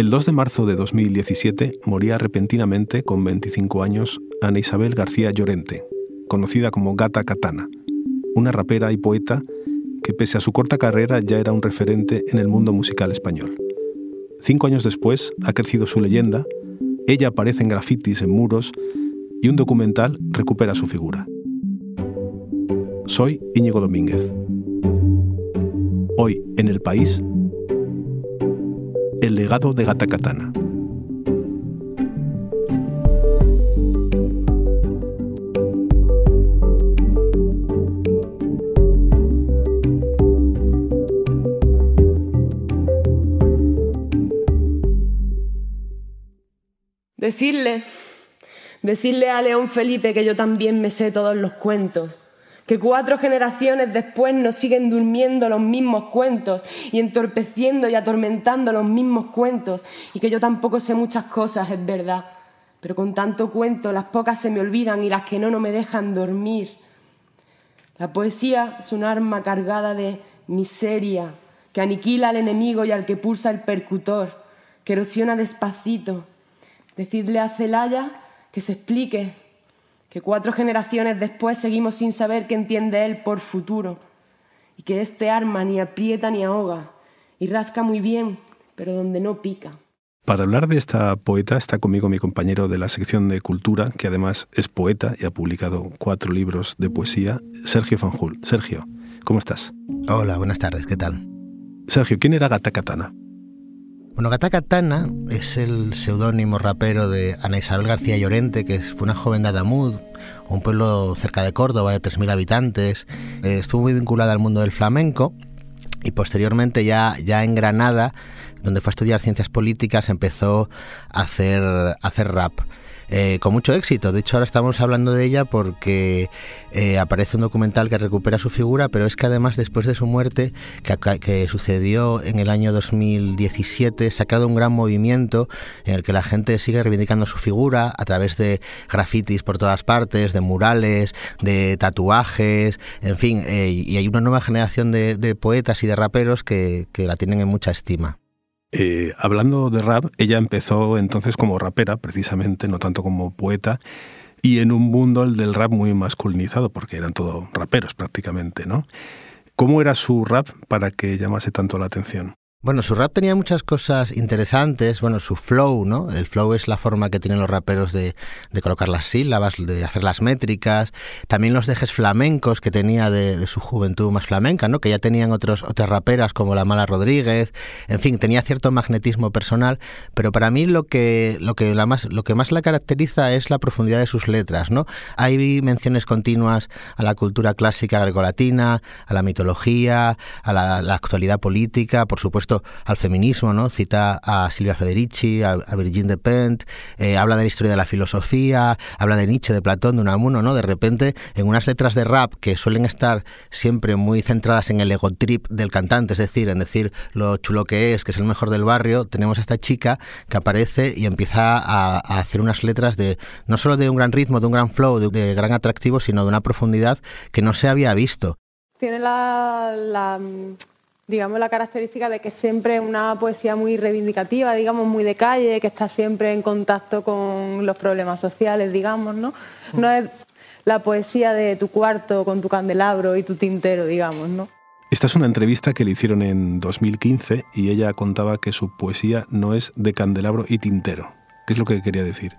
El 2 de marzo de 2017 moría repentinamente con 25 años Ana Isabel García Llorente, conocida como Gata Katana, una rapera y poeta que pese a su corta carrera ya era un referente en el mundo musical español. Cinco años después ha crecido su leyenda, ella aparece en grafitis en muros y un documental recupera su figura. Soy Íñigo Domínguez. Hoy en el país, el legado de Gata Katana. Decirle, decirle a León Felipe que yo también me sé todos los cuentos, que cuatro generaciones después nos siguen durmiendo los mismos cuentos y entorpeciendo y atormentando los mismos cuentos, y que yo tampoco sé muchas cosas, es verdad, pero con tanto cuento las pocas se me olvidan y las que no no me dejan dormir. La poesía es un arma cargada de miseria que aniquila al enemigo y al que pulsa el percutor, que erosiona despacito Decidle a Celaya que se explique, que cuatro generaciones después seguimos sin saber qué entiende él por futuro, y que este arma ni aprieta ni ahoga, y rasca muy bien, pero donde no pica. Para hablar de esta poeta está conmigo mi compañero de la sección de cultura, que además es poeta y ha publicado cuatro libros de poesía, Sergio Fanjul. Sergio, ¿cómo estás? Hola, buenas tardes, ¿qué tal? Sergio, ¿quién era Gata Katana? Bueno, Gata Katana es el seudónimo rapero de Ana Isabel García Llorente, que fue una joven de Adamud, un pueblo cerca de Córdoba de 3.000 habitantes. Eh, estuvo muy vinculada al mundo del flamenco y posteriormente ya, ya en Granada, donde fue a estudiar ciencias políticas, empezó a hacer, a hacer rap. Eh, con mucho éxito. De hecho, ahora estamos hablando de ella porque eh, aparece un documental que recupera su figura, pero es que además después de su muerte, que, sucedió en el año 2017, se ha creado un gran movimiento en el que la gente sigue reivindicando su figura a través de grafitis por todas partes, de murales, de tatuajes, en fin, eh, y hay una nueva generación de, poetas y de raperos que la tienen en mucha estima. Eh, hablando de rap, ella empezó entonces como rapera, precisamente, no tanto como poeta, y en un mundo el del rap muy masculinizado, porque eran todos raperos prácticamente, ¿no? ¿Cómo era su rap para que llamase tanto la atención? Bueno, su rap tenía muchas cosas interesantes. Bueno, su flow, ¿no? El flow es la forma que tienen los raperos de, colocar las sílabas, de hacer las métricas. También los dejes flamencos que tenía de, su juventud más flamenca, ¿no? Que ya tenían otros, otras raperas como la Mala Rodríguez. En fin, tenía cierto magnetismo personal. Pero para mí lo que, lo que, la más, lo que más la caracteriza es la profundidad de sus letras, ¿no? Hay menciones continuas a la cultura clásica grecolatina, a la mitología, a la actualidad política, por supuesto al feminismo, ¿no? Cita a Silvia Federici, a, Virginie Despentes, eh, habla de la historia de la filosofía, habla de Nietzsche, de Platón, de Unamuno, ¿no? De repente, en unas letras de rap que suelen estar siempre muy centradas en el ego trip del cantante, es decir, en decir lo chulo que es, que es el mejor del barrio, tenemos a esta chica que aparece y empieza a, hacer unas letras de no solo de un gran ritmo, de un gran flow, de, gran atractivo, sino de una profundidad que no se había visto. Tiene la digamos, la característica de que siempre es una poesía muy reivindicativa, digamos, muy de calle, que está siempre en contacto con los problemas sociales, digamos, ¿no? No es la poesía de tu cuarto con tu candelabro y tu tintero, digamos, ¿no? Esta es una entrevista que le hicieron en 2015 y ella contaba que su poesía no es de candelabro y tintero. ¿Qué es lo que quería decir?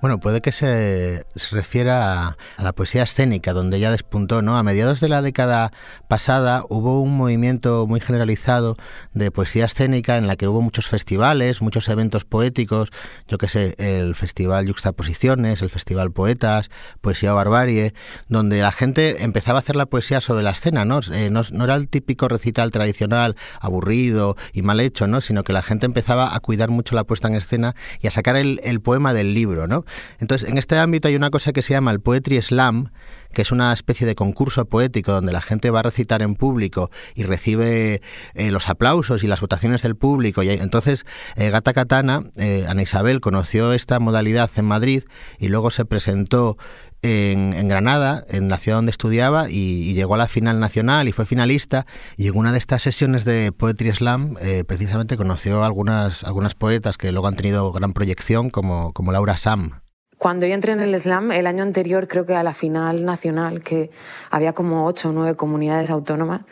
Bueno, puede que se, refiera a, la poesía escénica, donde ya despuntó, ¿no? A mediados de la década pasada hubo un movimiento muy generalizado de poesía escénica en la que hubo muchos festivales, muchos eventos poéticos, yo qué sé, el Festival Yuxtaposiciones, el Festival Poetas, Poesía Barbarie, donde la gente empezaba a hacer la poesía sobre la escena, ¿no? Eh, no, era el típico recital tradicional, aburrido y mal hecho, ¿no? Sino que la gente empezaba a cuidar mucho la puesta en escena y a sacar el, el poema del libro, ¿no? Entonces, en este ámbito hay una cosa que se llama el Poetry Slam, que es una especie de concurso poético donde la gente va a recitar en público y recibe eh, los aplausos y las votaciones del público. Y entonces eh, Gata Katana, eh, Ana Isabel, conoció esta modalidad en Madrid y luego se presentó en, Granada, en la ciudad donde estudiaba, y, llegó a la final nacional y fue finalista. Y en una de estas sesiones de Poetry Slam, precisamente conoció algunas, algunas poetas que luego han tenido gran proyección, como, como Laura Sam. Cuando yo entré en el slam, el año anterior, creo que a la final nacional, que había como ocho o nueve comunidades autónomas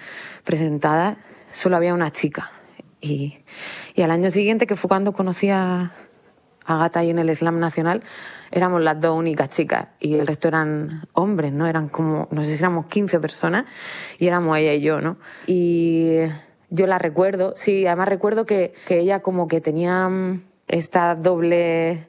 presentadas, solo había una chica. Y, y al año siguiente, que fue cuando conocí a, Agata ahí en el Slam Nacional, éramos las dos únicas chicas y el resto eran hombres, ¿no? Eran como, no sé si éramos 15 personas y éramos ella y yo, ¿no? Y yo la recuerdo, sí, además recuerdo que, que ella como que tenía mm, esta doble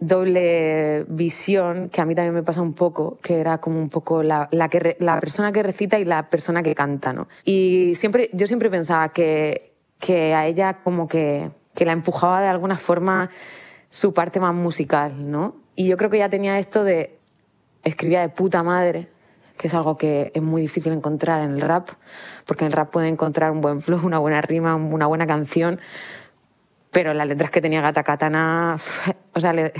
doble visión que a mí también me pasa un poco, que era como un poco la, la, persona que recita y la persona que canta, ¿no? Y siempre, yo siempre pensaba que, que a ella como que, que la empujaba de alguna forma su parte más musical, ¿no? Y yo creo que ya tenía esto de escribía de puta madre, que es algo que es muy difícil encontrar en el rap, porque en el rap puede encontrar un buen flow, una buena rima, una buena canción, pero las letras que tenía Gata Katana, o sea, le,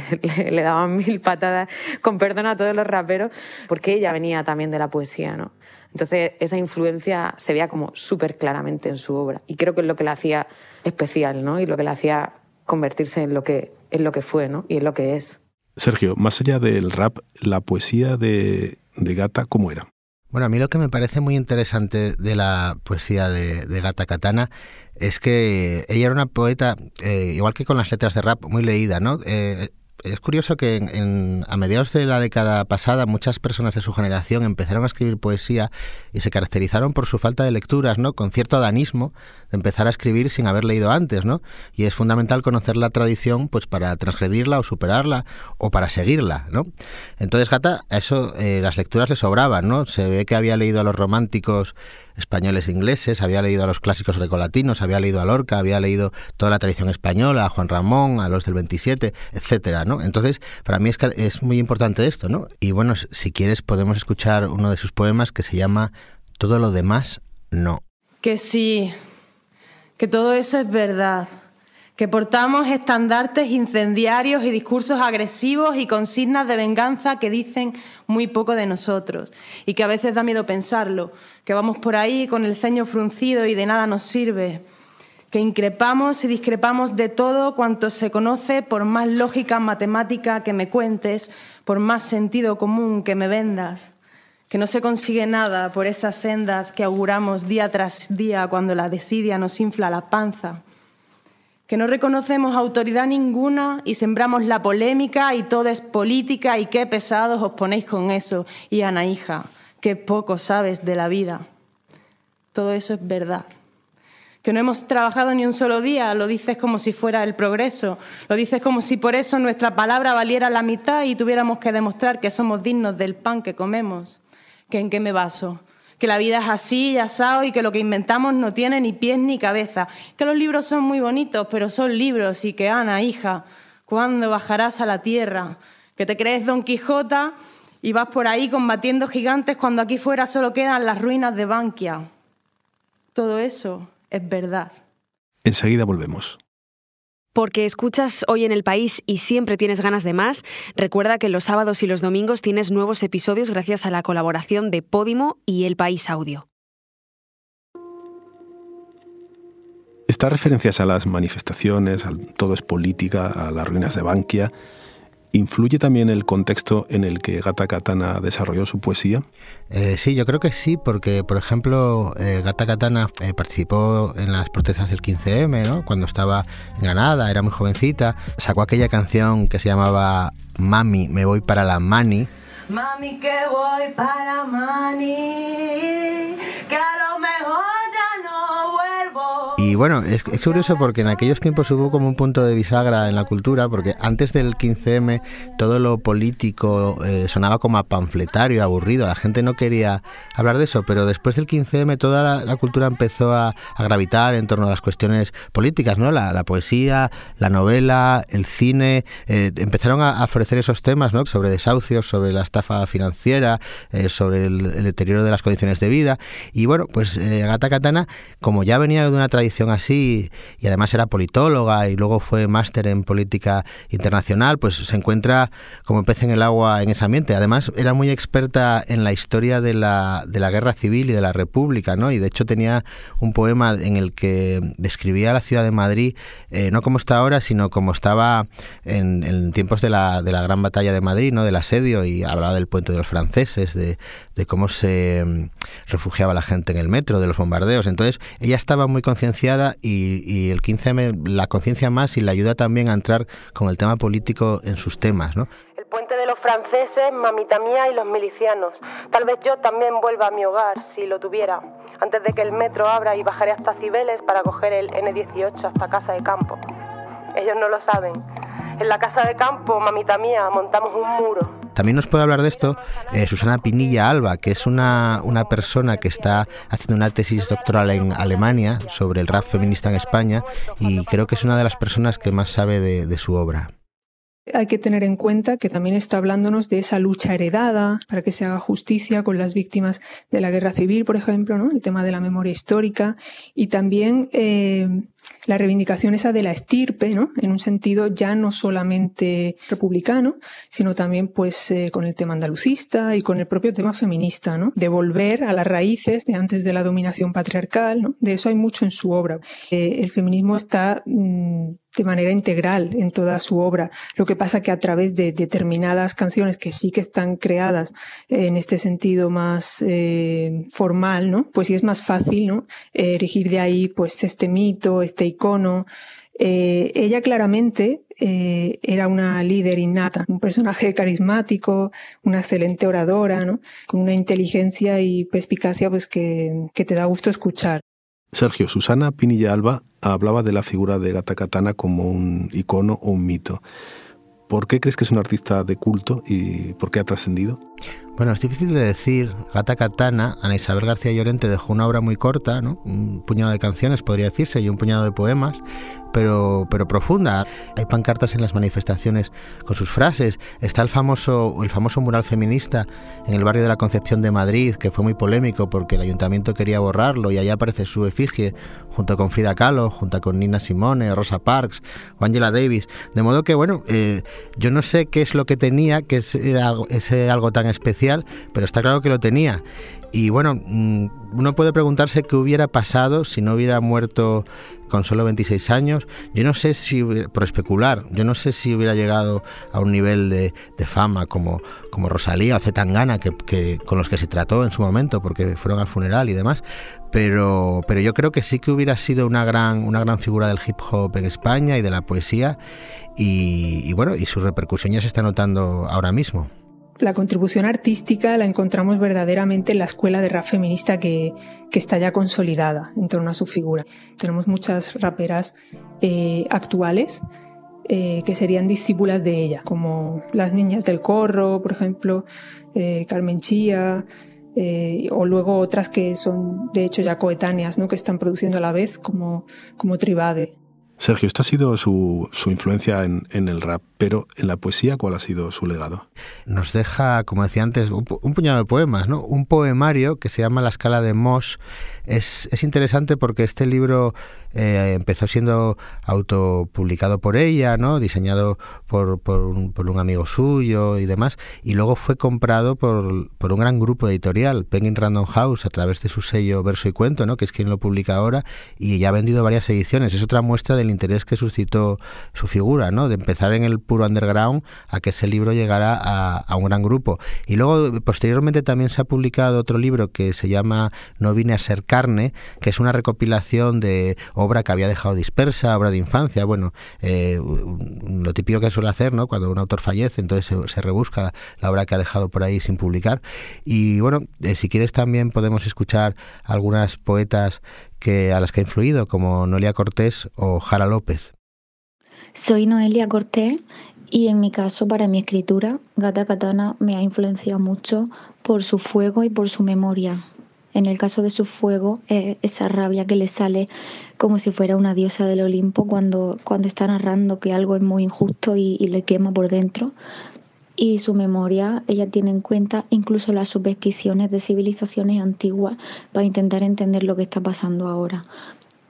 le, daban mil patadas, con perdón a todos los raperos, porque ella venía también de la poesía, ¿no? Entonces, esa influencia se veía como súper claramente en su obra, y creo que es lo que la hacía especial, ¿no? Y lo que la hacía convertirse en lo que, en lo que fue ¿no? y en lo que es. Sergio, más allá del rap, la poesía de, de Gata, ¿cómo era? Bueno, a mí lo que me parece muy interesante de la poesía de, de Gata Katana es que ella era una poeta, eh, igual que con las letras de rap, muy leída, ¿no? Eh, es curioso que en, a mediados de la década pasada muchas personas de su generación empezaron a escribir poesía y se caracterizaron por su falta de lecturas, ¿no? Con cierto adanismo de empezar a escribir sin haber leído antes, ¿no? Y es fundamental conocer la tradición, pues para transgredirla o superarla o para seguirla, ¿no? Entonces Gata, a eso eh, las lecturas le sobraban, ¿no? Se ve que había leído a los románticos españoles e ingleses, había leído a los clásicos grecolatinos, había leído a Lorca, había leído toda la tradición española, a Juan Ramón, a los del 27, etcétera, ¿no? Entonces, para mí es, es muy importante esto, ¿no? Y bueno, si quieres podemos escuchar uno de sus poemas que se llama Todo lo demás no. Que sí, que todo eso es verdad que portamos estandartes incendiarios y discursos agresivos y consignas de venganza que dicen muy poco de nosotros y que a veces da miedo pensarlo, que vamos por ahí con el ceño fruncido y de nada nos sirve, que increpamos y discrepamos de todo cuanto se conoce por más lógica matemática que me cuentes, por más sentido común que me vendas que no se consigue nada por esas sendas que auguramos día tras día cuando la desidia nos infla la panza que no reconocemos autoridad ninguna y sembramos la polémica y todo es política y qué pesados os ponéis con eso. Y Ana hija, qué poco sabes de la vida. Todo eso es verdad. Que no hemos trabajado ni un solo día, lo dices como si fuera el progreso, lo dices como si por eso nuestra palabra valiera la mitad y tuviéramos que demostrar que somos dignos del pan que comemos. ¿Que en qué me baso? Que la vida es así y asado y que lo que inventamos no tiene ni pies ni cabeza, que los libros son muy bonitos, pero son libros y que Ana, hija, ¿cuándo bajarás a la tierra? Que te crees Don Quijota y vas por ahí combatiendo gigantes cuando aquí fuera solo quedan las ruinas de Bankia. Todo eso es verdad. Enseguida volvemos porque escuchas hoy en el país y siempre tienes ganas de más, recuerda que los sábados y los domingos tienes nuevos episodios gracias a la colaboración de Podimo y El País Audio. Estas referencias a las manifestaciones, a todo es política, a las ruinas de Bankia, ¿Influye también el contexto en el que Gata Katana desarrolló su poesía? Eh, sí, yo creo que sí, porque, por ejemplo, eh, Gata Katana eh, participó en las protestas del 15M, ¿no? cuando estaba en Granada, era muy jovencita. Sacó aquella canción que se llamaba Mami, me voy para la Mani. Mami, que voy para Mani, Y bueno, es, curioso porque en aquellos tiempos hubo como un punto de bisagra en la cultura, porque antes del 15M todo lo político eh, sonaba como a panfletario, aburrido, la gente no quería hablar de eso, pero después del 15M toda la, cultura empezó a, gravitar en torno a las cuestiones políticas, ¿no? La, poesía, la novela, el cine, eh, empezaron a, ofrecer esos temas, ¿no? Sobre desahucios, sobre la estafa financiera, eh, sobre el, deterioro de las condiciones de vida. Y bueno, pues Agata Katana, como ya venía de una tradición así y además era politóloga y luego fue máster en política internacional, pues se encuentra como pez en el agua en ese ambiente. Además era muy experta en la historia de la, de la guerra civil y de la república, ¿no? Y de hecho tenía un poema en el que describía la ciudad de Madrid, eh, no como está ahora, sino como estaba en, en tiempos de la, de la gran batalla de Madrid, ¿no? Del asedio y hablaba del puente de los franceses, de, de cómo se mm, refugiaba la gente en el metro, de los bombardeos. Entonces, ella estaba muy concienciada y, el 15M la conciencia más y la ayuda también a entrar con el tema político en sus temas, ¿no? El puente de los franceses, mamita mía y los milicianos. Tal vez yo también vuelva a mi hogar, si lo tuviera, antes de que el metro abra y bajaré hasta Cibeles para coger el N18 hasta Casa de Campo. Ellos no lo saben. En la Casa de Campo, mamita mía, montamos un muro también nos puede hablar de esto eh, Susana Pinilla Alba, que es una, una persona que está haciendo una tesis doctoral en Alemania sobre el rap feminista en España y creo que es una de las personas que más sabe de, su obra. Hay que tener en cuenta que también está hablándonos de esa lucha heredada para que se haga justicia con las víctimas de la guerra civil, por ejemplo, ¿no? el tema de la memoria histórica y también eh, la reivindicación esa de la estirpe, ¿no? En un sentido ya no solamente republicano, sino también pues eh, con el tema andalucista y con el propio tema feminista, ¿no? De volver a las raíces de antes de la dominación patriarcal, ¿no? De eso hay mucho en su obra. Eh, el feminismo está mm, de manera integral en toda su obra. Lo que pasa que a través de determinadas canciones que sí que están creadas en este sentido más eh, formal, ¿no? Pues sí es más fácil, ¿no? erigir de ahí pues este mito, este icono. Eh, ella claramente eh, era una líder innata, un personaje carismático, una excelente oradora, ¿no? con una inteligencia y perspicacia pues, que, que te da gusto escuchar. Sergio, Susana Pinilla Alba hablaba de la figura de Gata Katana como un icono o un mito. ¿Por qué crees que es un artista de culto y por qué ha trascendido? Bueno, es difícil de decir. Gata Katana, Ana Isabel García Llorente dejó una obra muy corta, ¿no? un puñado de canciones, podría decirse, y un puñado de poemas, pero, pero profunda. Hay pancartas en las manifestaciones con sus frases. Está el famoso, el famoso mural feminista en el barrio de la Concepción de Madrid, que fue muy polémico porque el ayuntamiento quería borrarlo y allá aparece su efigie junto con Frida Kahlo, junto con Nina Simone, Rosa Parks o Angela Davis. De modo que, bueno, eh, yo no sé qué es lo que tenía, que es ese algo tan especial, pero está claro que lo tenía. Y bueno, mm, uno puede preguntarse qué hubiera pasado si no hubiera muerto con solo 26 años. Yo no sé si, por especular, yo no sé si hubiera llegado a un nivel de, fama como, como Rosalía o Zetangana, que, que, con los que se trató en su momento, porque fueron al funeral y demás. Pero, pero yo creo que sí que hubiera sido una gran, una gran figura del hip hop en España y de la poesía. Y, y bueno, y su repercusión ya se está notando ahora mismo la contribución artística la encontramos verdaderamente en la escuela de rap feminista que, está ya consolidada en torno a su figura. Tenemos muchas raperas eh, actuales eh, que serían discípulas de ella, como las niñas del corro, por ejemplo, eh, Carmen Chía, o luego otras que son de hecho ya coetáneas, ¿no? que están produciendo a la vez, como, como Tribade. Sergio, esta ha sido su, influencia en, el rap, pero en la poesía, ¿cuál ha sido su legado? Nos deja, como decía antes, un, puñado de poemas, ¿no? Un poemario que se llama La escala de Mosh. Es, es interesante porque este libro eh, empezó siendo autopublicado por ella, ¿no? diseñado por, por, un, amigo suyo y demás, y luego fue comprado por, por, un gran grupo editorial, Penguin Random House, a través de su sello Verso y Cuento, ¿no? que es quien lo publica ahora, y ya ha vendido varias ediciones. Es otra muestra del interés que suscitó su figura, ¿no? de empezar en el puro underground a que ese libro llegara a, un gran grupo. Y luego, posteriormente, también se ha publicado otro libro que se llama No vine a ser carne, que es una recopilación de obra que había dejado dispersa, obra de infancia, bueno, eh, lo típico que suele hacer, ¿no? Cuando un autor fallece, entonces se, rebusca la obra que ha dejado por ahí sin publicar. Y bueno, eh, si quieres también podemos escuchar algunas poetas que a las que ha influido, como Noelia Cortés o Jara López. Soy Noelia Cortés y en mi caso, para mi escritura, Gata Katana me ha influenciado mucho por su fuego y por su memoria. En el caso de su fuego, esa rabia que le sale como si fuera una diosa del Olimpo cuando, cuando está narrando que algo es muy injusto y, y le quema por dentro. Y su memoria, ella tiene en cuenta incluso las supersticiones de civilizaciones antiguas para intentar entender lo que está pasando ahora.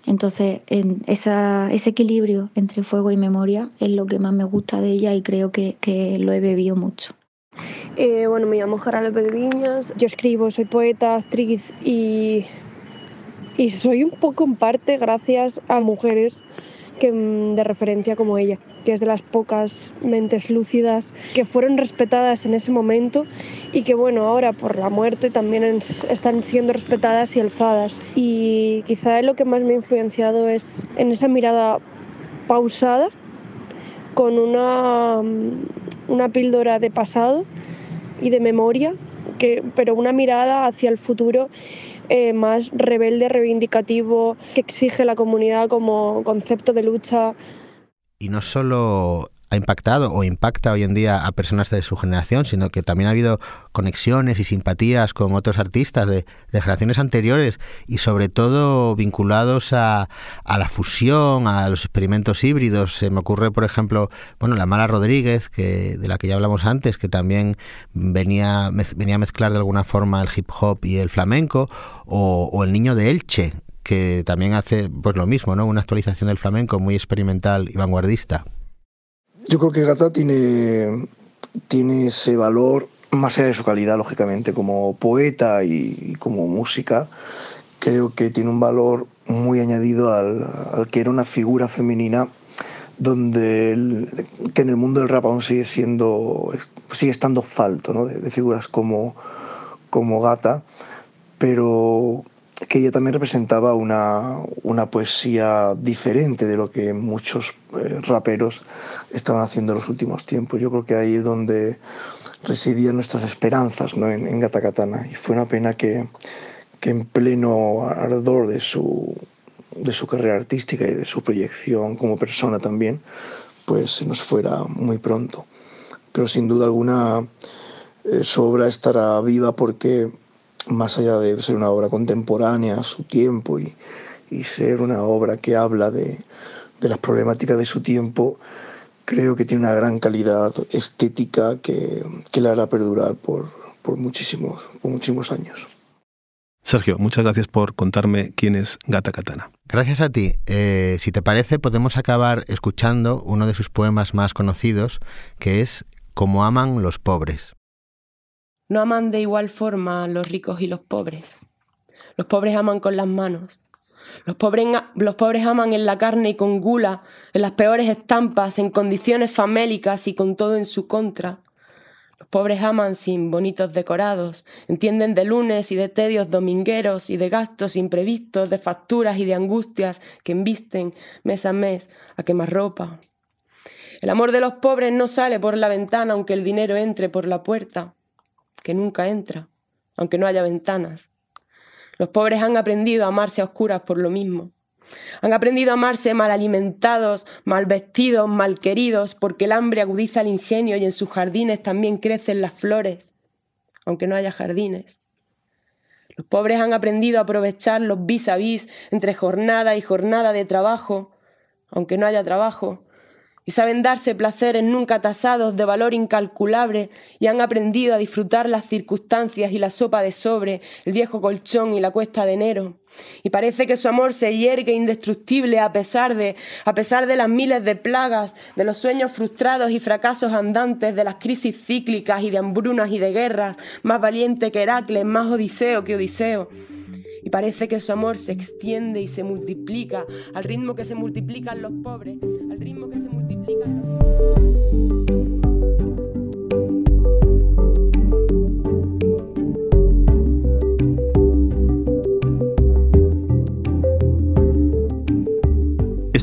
Entonces, ese equilibrio entre fuego y memoria es lo que más me gusta de ella y creo que, lo he bebido mucho. Eh, bueno, me llamo Jara López Viñas, yo escribo, soy poeta, actriz y, y soy un poco en parte gracias a mujeres que, de referencia como ella, que es de las pocas mentes lúcidas que fueron respetadas en ese momento y que bueno, ahora por la muerte también están siendo respetadas y alzadas. Y quizá lo que más me ha influenciado es en esa mirada pausada, con una, mm, una píldora de pasado y de memoria, que, pero una mirada hacia el futuro eh, más rebelde, reivindicativo, que exige la comunidad como concepto de lucha. Y no solo ha impactado o impacta hoy en día a personas de su generación, sino que también ha habido conexiones y simpatías con otros artistas de, generaciones anteriores y sobre todo vinculados a, a, la fusión, a los experimentos híbridos. Se me ocurre, por ejemplo, bueno, la Mala Rodríguez, que, de la que ya hablamos antes, que también venía, venía a mezclar de alguna forma el hip hop y el flamenco, o, o el Niño de Elche, que también hace pues lo mismo, ¿no? Una actualización del flamenco muy experimental y vanguardista. Yo creo que Gata tiene, tiene ese valor, más allá de su calidad, lógicamente, como poeta y, como música, creo que tiene un valor muy añadido al, que era una figura femenina donde que en el mundo del rap aún sigue siendo sigue estando falto ¿no? de, de, figuras como, como Gata pero que ella también representaba una, una, poesía diferente de lo que muchos eh, raperos estaban haciendo en los últimos tiempos. Yo creo que ahí es donde residían nuestras esperanzas ¿no? en, en Gata Katana. Y fue una pena que, que en pleno ardor de su, de su carrera artística y de su proyección como persona también, pues se nos fuera muy pronto. Pero sin duda alguna eh, su obra estará viva porque más allá de ser una obra contemporánea a su tiempo y, y ser una obra que habla de, de, las problemáticas de su tiempo, creo que tiene una gran calidad estética que, que la hará perdurar por, por, muchísimos, por muchísimos años. Sergio, muchas gracias por contarme quién es Gata Katana. Gracias a ti. Eh, si te parece, podemos acabar escuchando uno de sus poemas más conocidos, que es Como aman los pobres. No aman de igual forma los ricos y los pobres. Los pobres aman con las manos. Los pobres, aman en la carne y con gula, en las peores estampas, en condiciones famélicas y con todo en su contra. Los pobres aman sin bonitos decorados, entienden de lunes y de tedios domingueros y de gastos imprevistos, de facturas y de angustias que embisten mes a mes a quemar ropa. El amor de los pobres no sale por la ventana aunque el dinero entre por la puerta que nunca entra, aunque no haya ventanas. Los pobres han aprendido a amarse a oscuras por lo mismo. Han aprendido a amarse mal alimentados, mal vestidos, mal queridos, porque el hambre agudiza el ingenio y en sus jardines también crecen las flores, aunque no haya jardines. Los pobres han aprendido a aprovechar los vis a vis entre jornada y jornada de trabajo, aunque no haya trabajo, y saben darse placeres nunca tasados de valor incalculable y han aprendido a disfrutar las circunstancias y la sopa de sobre, el viejo colchón y la cuesta de enero. Y parece que su amor se hiergue indestructible a pesar de, a pesar de las miles de plagas, de los sueños frustrados y fracasos andantes, de las crisis cíclicas y de hambrunas y de guerras, más valiente que Heracles, más Odiseo que Odiseo. Y parece que su amor se extiende y se multiplica al ritmo que se multiplican los pobres, al ritmo que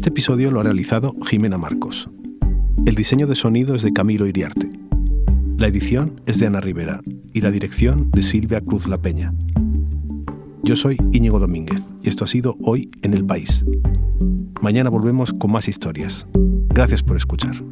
este episodio lo ha realizado Jimena Marcos. El diseño de sonido es de Camilo Iriarte. La edición es de Ana Rivera y la dirección de Silvia Cruz La Peña. Yo soy Íñigo Domínguez y esto ha sido Hoy en el País. Mañana volvemos con más historias. Gracias por escuchar.